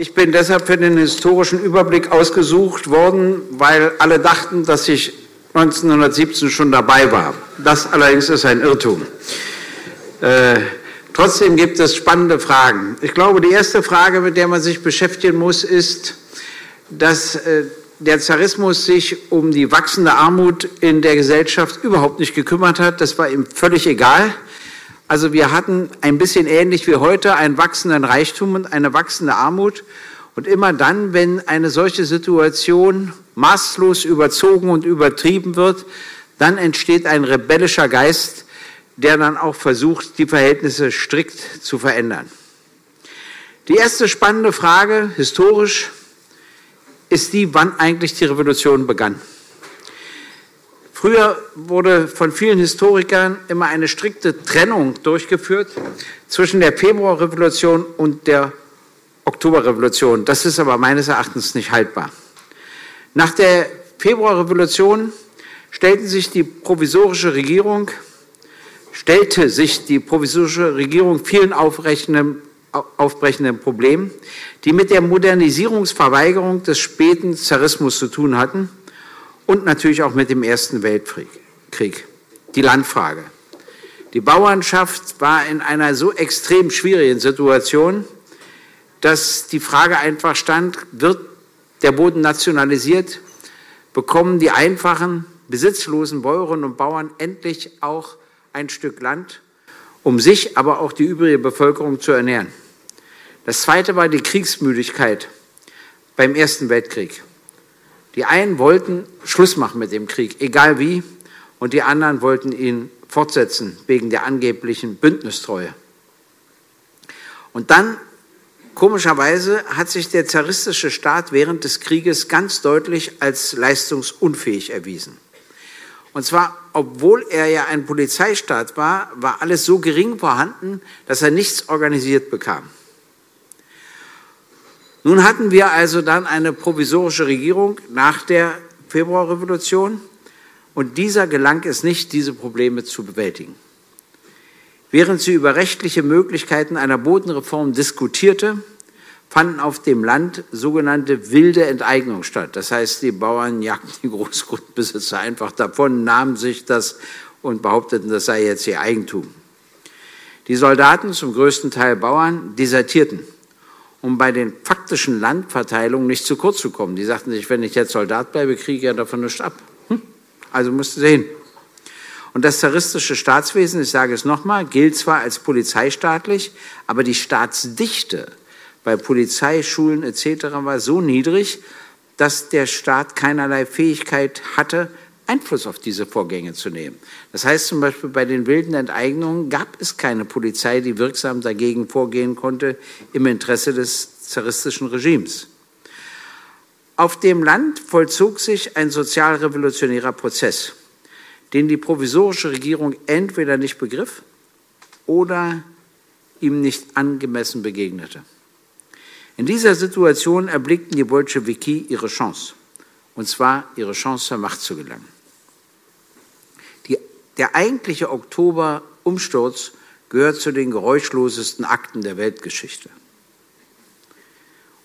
Ich bin deshalb für den historischen Überblick ausgesucht worden, weil alle dachten, dass ich 1917 schon dabei war. Das allerdings ist ein Irrtum. Äh, trotzdem gibt es spannende Fragen. Ich glaube, die erste Frage, mit der man sich beschäftigen muss, ist, dass äh, der Zarismus sich um die wachsende Armut in der Gesellschaft überhaupt nicht gekümmert hat. Das war ihm völlig egal. Also wir hatten ein bisschen ähnlich wie heute einen wachsenden Reichtum und eine wachsende Armut. Und immer dann, wenn eine solche Situation maßlos überzogen und übertrieben wird, dann entsteht ein rebellischer Geist, der dann auch versucht, die Verhältnisse strikt zu verändern. Die erste spannende Frage, historisch, ist die, wann eigentlich die Revolution begann. Früher wurde von vielen Historikern immer eine strikte Trennung durchgeführt zwischen der Februarrevolution und der Oktoberrevolution. Das ist aber meines Erachtens nicht haltbar. Nach der Februarrevolution stellten sich die provisorische Regierung, stellte sich die provisorische Regierung vielen aufbrechenden, aufbrechenden Problemen, die mit der Modernisierungsverweigerung des späten Zarismus zu tun hatten und natürlich auch mit dem Ersten Weltkrieg. Die Landfrage. Die Bauernschaft war in einer so extrem schwierigen Situation, dass die Frage einfach stand, wird der Boden nationalisiert, bekommen die einfachen, besitzlosen Bäuerinnen und Bauern endlich auch ein Stück Land, um sich, aber auch die übrige Bevölkerung zu ernähren. Das zweite war die Kriegsmüdigkeit beim Ersten Weltkrieg. Die einen wollten Schluss machen mit dem Krieg, egal wie, und die anderen wollten ihn fortsetzen wegen der angeblichen Bündnistreue. Und dann, komischerweise, hat sich der zaristische Staat während des Krieges ganz deutlich als leistungsunfähig erwiesen. Und zwar, obwohl er ja ein Polizeistaat war, war alles so gering vorhanden, dass er nichts organisiert bekam. Nun hatten wir also dann eine provisorische Regierung nach der Februarrevolution und dieser gelang es nicht, diese Probleme zu bewältigen. Während sie über rechtliche Möglichkeiten einer Bodenreform diskutierte, fanden auf dem Land sogenannte wilde Enteignungen statt. Das heißt, die Bauern jagten die Großgrundbesitzer einfach davon, nahmen sich das und behaupteten, das sei jetzt ihr Eigentum. Die Soldaten, zum größten Teil Bauern, desertierten um bei den faktischen Landverteilungen nicht zu kurz zu kommen. Die sagten sich, wenn ich jetzt Soldat bleibe, kriege ich ja davon nichts ab. Hm? Also musste sie hin. Und das zaristische Staatswesen, ich sage es nochmal, gilt zwar als polizeistaatlich, aber die Staatsdichte bei Polizei, Schulen etc. war so niedrig, dass der Staat keinerlei Fähigkeit hatte, Einfluss auf diese Vorgänge zu nehmen. Das heißt zum Beispiel bei den wilden Enteignungen gab es keine Polizei, die wirksam dagegen vorgehen konnte im Interesse des zaristischen Regimes. Auf dem Land vollzog sich ein sozialrevolutionärer Prozess, den die provisorische Regierung entweder nicht begriff oder ihm nicht angemessen begegnete. In dieser Situation erblickten die Bolschewiki ihre Chance, und zwar ihre Chance zur Macht zu gelangen. Der eigentliche Oktober-Umsturz gehört zu den geräuschlosesten Akten der Weltgeschichte.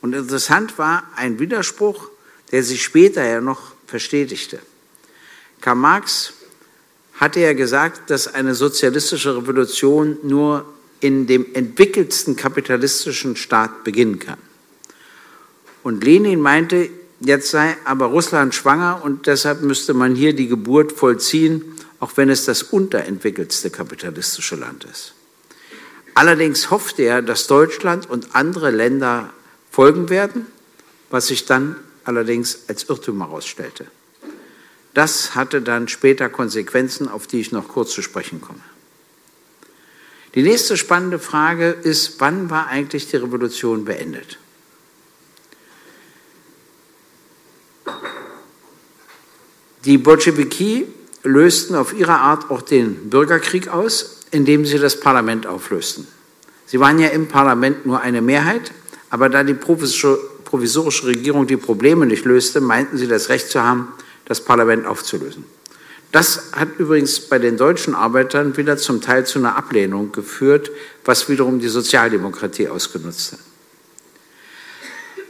Und interessant war ein Widerspruch, der sich später ja noch verstetigte. Karl Marx hatte ja gesagt, dass eine sozialistische Revolution nur in dem entwickeltsten kapitalistischen Staat beginnen kann. Und Lenin meinte, jetzt sei aber Russland schwanger und deshalb müsste man hier die Geburt vollziehen auch wenn es das unterentwickelste kapitalistische Land ist. Allerdings hoffte er, dass Deutschland und andere Länder folgen werden, was sich dann allerdings als Irrtum herausstellte. Das hatte dann später Konsequenzen, auf die ich noch kurz zu sprechen komme. Die nächste spannende Frage ist, wann war eigentlich die Revolution beendet? Die Bolschewiki lösten auf ihre Art auch den Bürgerkrieg aus, indem sie das Parlament auflösten. Sie waren ja im Parlament nur eine Mehrheit, aber da die provisorische Regierung die Probleme nicht löste, meinten sie das Recht zu haben, das Parlament aufzulösen. Das hat übrigens bei den deutschen Arbeitern wieder zum Teil zu einer Ablehnung geführt, was wiederum die Sozialdemokratie ausgenutzt hat.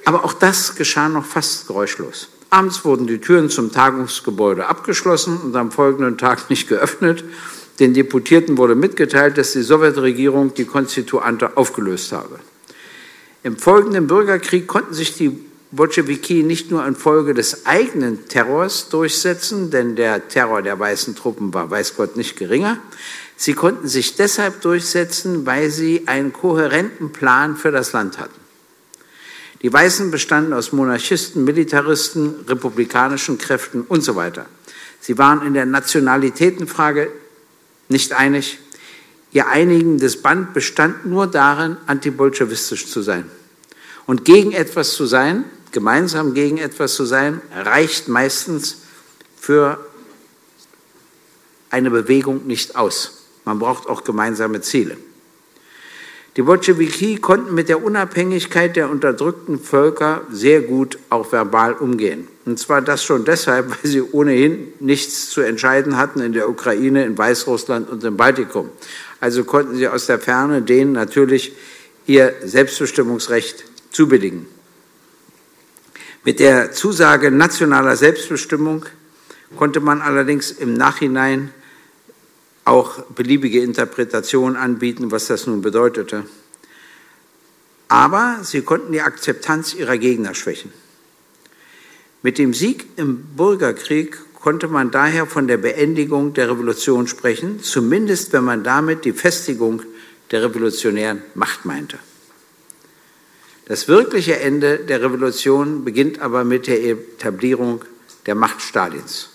Aber auch das geschah noch fast geräuschlos. Abends wurden die Türen zum Tagungsgebäude abgeschlossen und am folgenden Tag nicht geöffnet. Den Deputierten wurde mitgeteilt, dass die Sowjetregierung die Konstituante aufgelöst habe. Im folgenden Bürgerkrieg konnten sich die Bolschewiki nicht nur infolge des eigenen Terrors durchsetzen, denn der Terror der weißen Truppen war, weiß Gott, nicht geringer. Sie konnten sich deshalb durchsetzen, weil sie einen kohärenten Plan für das Land hatten. Die Weißen bestanden aus Monarchisten, Militaristen, republikanischen Kräften und so weiter. Sie waren in der Nationalitätenfrage nicht einig. Ihr einigendes Band bestand nur darin, antibolschewistisch zu sein. Und gegen etwas zu sein, gemeinsam gegen etwas zu sein, reicht meistens für eine Bewegung nicht aus. Man braucht auch gemeinsame Ziele. Die Bolschewiki konnten mit der Unabhängigkeit der unterdrückten Völker sehr gut auch verbal umgehen. Und zwar das schon deshalb, weil sie ohnehin nichts zu entscheiden hatten in der Ukraine, in Weißrussland und im Baltikum. Also konnten sie aus der Ferne denen natürlich ihr Selbstbestimmungsrecht zubilligen. Mit der Zusage nationaler Selbstbestimmung konnte man allerdings im Nachhinein auch beliebige Interpretationen anbieten, was das nun bedeutete. Aber sie konnten die Akzeptanz ihrer Gegner schwächen. Mit dem Sieg im Bürgerkrieg konnte man daher von der Beendigung der Revolution sprechen, zumindest wenn man damit die Festigung der revolutionären Macht meinte. Das wirkliche Ende der Revolution beginnt aber mit der Etablierung der Macht Stalins.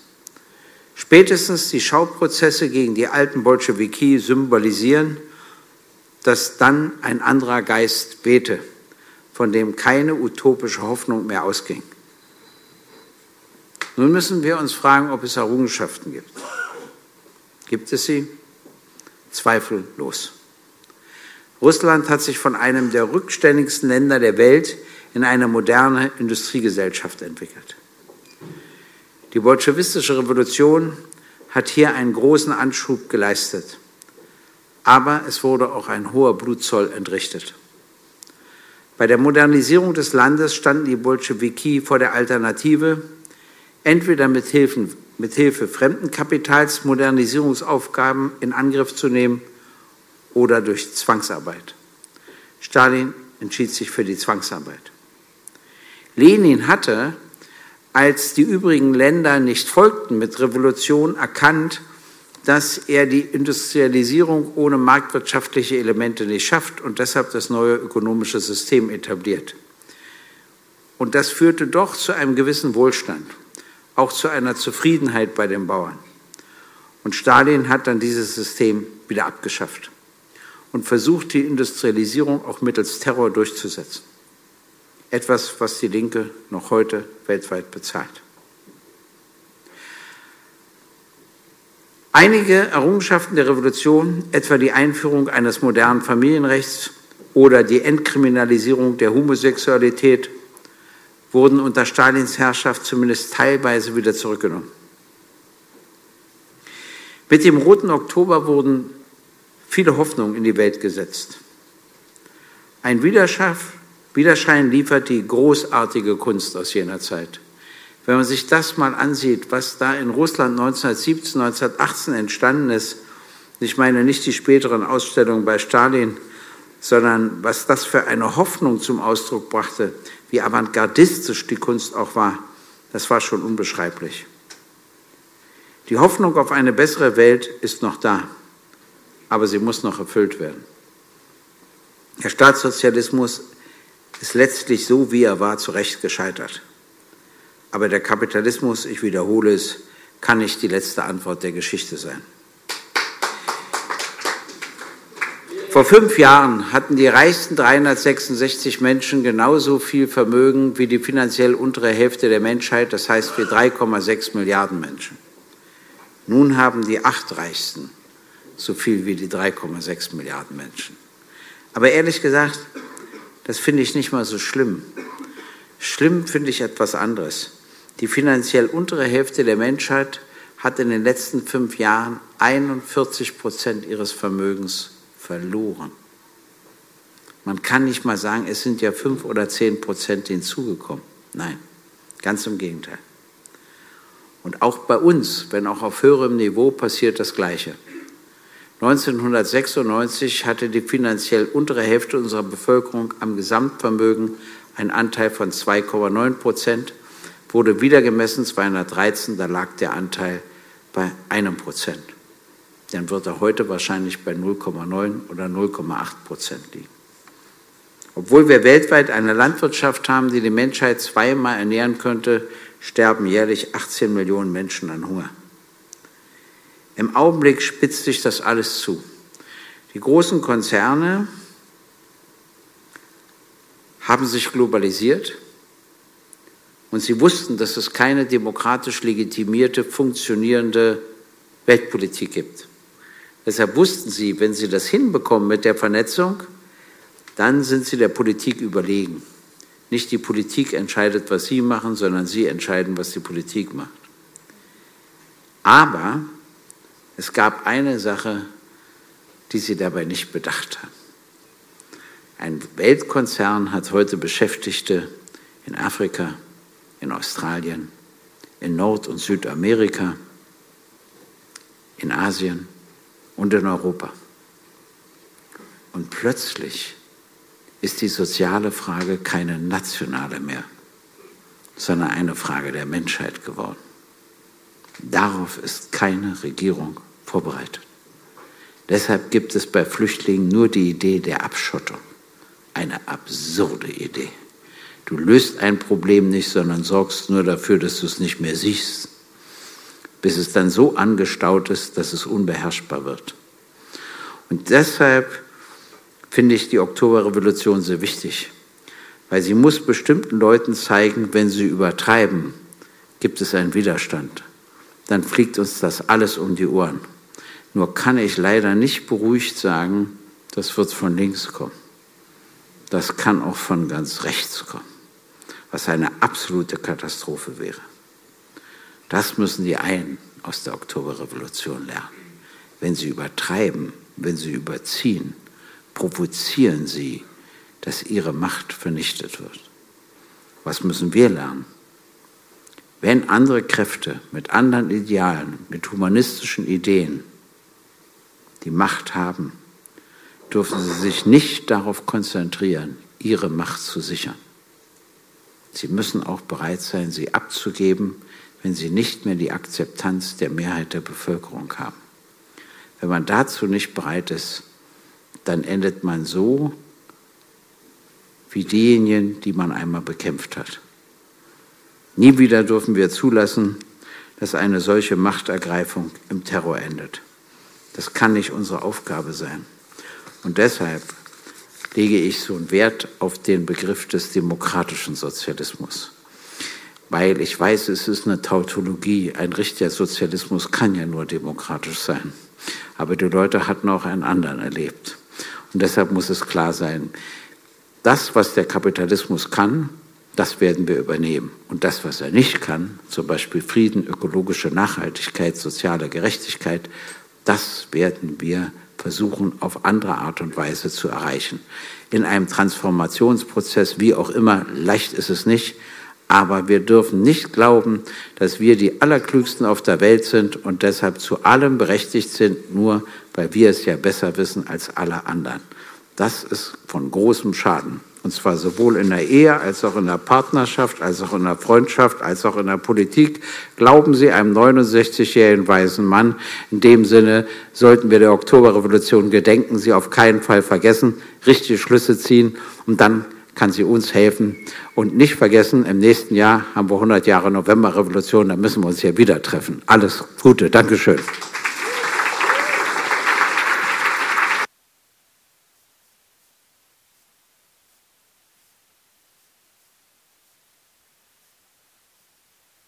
Spätestens die Schauprozesse gegen die alten Bolschewiki symbolisieren, dass dann ein anderer Geist wehte, von dem keine utopische Hoffnung mehr ausging. Nun müssen wir uns fragen, ob es Errungenschaften gibt. Gibt es sie? Zweifellos. Russland hat sich von einem der rückständigsten Länder der Welt in eine moderne Industriegesellschaft entwickelt. Die bolschewistische Revolution hat hier einen großen Anschub geleistet. Aber es wurde auch ein hoher Blutzoll entrichtet. Bei der Modernisierung des Landes standen die Bolschewiki vor der Alternative, entweder mit, Hilfen, mit Hilfe fremden Kapitals Modernisierungsaufgaben in Angriff zu nehmen oder durch Zwangsarbeit. Stalin entschied sich für die Zwangsarbeit. Lenin hatte als die übrigen Länder nicht folgten mit Revolution, erkannt, dass er die Industrialisierung ohne marktwirtschaftliche Elemente nicht schafft und deshalb das neue ökonomische System etabliert. Und das führte doch zu einem gewissen Wohlstand, auch zu einer Zufriedenheit bei den Bauern. Und Stalin hat dann dieses System wieder abgeschafft und versucht, die Industrialisierung auch mittels Terror durchzusetzen. Etwas, was die Linke noch heute weltweit bezahlt. Einige Errungenschaften der Revolution, etwa die Einführung eines modernen Familienrechts oder die Entkriminalisierung der Homosexualität, wurden unter Stalins Herrschaft zumindest teilweise wieder zurückgenommen. Mit dem Roten Oktober wurden viele Hoffnungen in die Welt gesetzt. Ein Widerschaff Widerschein liefert die großartige Kunst aus jener Zeit. Wenn man sich das mal ansieht, was da in Russland 1917, 1918 entstanden ist, ich meine nicht die späteren Ausstellungen bei Stalin, sondern was das für eine Hoffnung zum Ausdruck brachte, wie avantgardistisch die Kunst auch war, das war schon unbeschreiblich. Die Hoffnung auf eine bessere Welt ist noch da, aber sie muss noch erfüllt werden. Der Staatssozialismus ist letztlich so, wie er war, zu Recht gescheitert. Aber der Kapitalismus, ich wiederhole es, kann nicht die letzte Antwort der Geschichte sein. Vor fünf Jahren hatten die reichsten 366 Menschen genauso viel Vermögen wie die finanziell untere Hälfte der Menschheit, das heißt wir 3,6 Milliarden Menschen. Nun haben die acht Reichsten so viel wie die 3,6 Milliarden Menschen. Aber ehrlich gesagt, das finde ich nicht mal so schlimm. Schlimm finde ich etwas anderes. Die finanziell untere Hälfte der Menschheit hat in den letzten fünf Jahren 41 Prozent ihres Vermögens verloren. Man kann nicht mal sagen, es sind ja fünf oder zehn Prozent hinzugekommen. Nein, ganz im Gegenteil. Und auch bei uns, wenn auch auf höherem Niveau, passiert das Gleiche. 1996 hatte die finanziell untere Hälfte unserer Bevölkerung am Gesamtvermögen einen Anteil von 2,9 Prozent, wurde wieder gemessen 213, da lag der Anteil bei einem Prozent. Dann wird er heute wahrscheinlich bei 0,9 oder 0,8 Prozent liegen. Obwohl wir weltweit eine Landwirtschaft haben, die die Menschheit zweimal ernähren könnte, sterben jährlich 18 Millionen Menschen an Hunger. Im Augenblick spitzt sich das alles zu. Die großen Konzerne haben sich globalisiert und sie wussten, dass es keine demokratisch legitimierte, funktionierende Weltpolitik gibt. Deshalb wussten sie, wenn sie das hinbekommen mit der Vernetzung, dann sind sie der Politik überlegen. Nicht die Politik entscheidet, was sie machen, sondern sie entscheiden, was die Politik macht. Aber es gab eine Sache, die sie dabei nicht bedacht haben. Ein Weltkonzern hat heute Beschäftigte in Afrika, in Australien, in Nord- und Südamerika, in Asien und in Europa. Und plötzlich ist die soziale Frage keine nationale mehr, sondern eine Frage der Menschheit geworden. Darauf ist keine Regierung vorbereitet. Deshalb gibt es bei Flüchtlingen nur die Idee der Abschottung. Eine absurde Idee. Du löst ein Problem nicht, sondern sorgst nur dafür, dass du es nicht mehr siehst, bis es dann so angestaut ist, dass es unbeherrschbar wird. Und deshalb finde ich die Oktoberrevolution sehr wichtig, weil sie muss bestimmten Leuten zeigen, wenn sie übertreiben, gibt es einen Widerstand. Dann fliegt uns das alles um die Ohren. Nur kann ich leider nicht beruhigt sagen, das wird von links kommen. Das kann auch von ganz rechts kommen, was eine absolute Katastrophe wäre. Das müssen die einen aus der Oktoberrevolution lernen. Wenn sie übertreiben, wenn sie überziehen, provozieren sie, dass ihre Macht vernichtet wird. Was müssen wir lernen? Wenn andere Kräfte mit anderen Idealen, mit humanistischen Ideen die Macht haben, dürfen sie sich nicht darauf konzentrieren, ihre Macht zu sichern. Sie müssen auch bereit sein, sie abzugeben, wenn sie nicht mehr die Akzeptanz der Mehrheit der Bevölkerung haben. Wenn man dazu nicht bereit ist, dann endet man so wie diejenigen, die man einmal bekämpft hat. Nie wieder dürfen wir zulassen, dass eine solche Machtergreifung im Terror endet. Das kann nicht unsere Aufgabe sein. Und deshalb lege ich so einen Wert auf den Begriff des demokratischen Sozialismus. Weil ich weiß, es ist eine Tautologie. Ein richtiger Sozialismus kann ja nur demokratisch sein. Aber die Leute hatten auch einen anderen erlebt. Und deshalb muss es klar sein, das, was der Kapitalismus kann, das werden wir übernehmen. Und das, was er nicht kann, zum Beispiel Frieden, ökologische Nachhaltigkeit, soziale Gerechtigkeit, das werden wir versuchen, auf andere Art und Weise zu erreichen. In einem Transformationsprozess, wie auch immer, leicht ist es nicht, aber wir dürfen nicht glauben, dass wir die Allerklügsten auf der Welt sind und deshalb zu allem berechtigt sind, nur weil wir es ja besser wissen als alle anderen. Das ist von großem Schaden. Und zwar sowohl in der Ehe als auch in der Partnerschaft, als auch in der Freundschaft, als auch in der Politik. Glauben Sie einem 69-jährigen weisen Mann. In dem Sinne sollten wir der Oktoberrevolution gedenken, sie auf keinen Fall vergessen, richtige Schlüsse ziehen und dann kann sie uns helfen. Und nicht vergessen, im nächsten Jahr haben wir 100 Jahre Novemberrevolution, da müssen wir uns hier wieder treffen. Alles Gute, Dankeschön.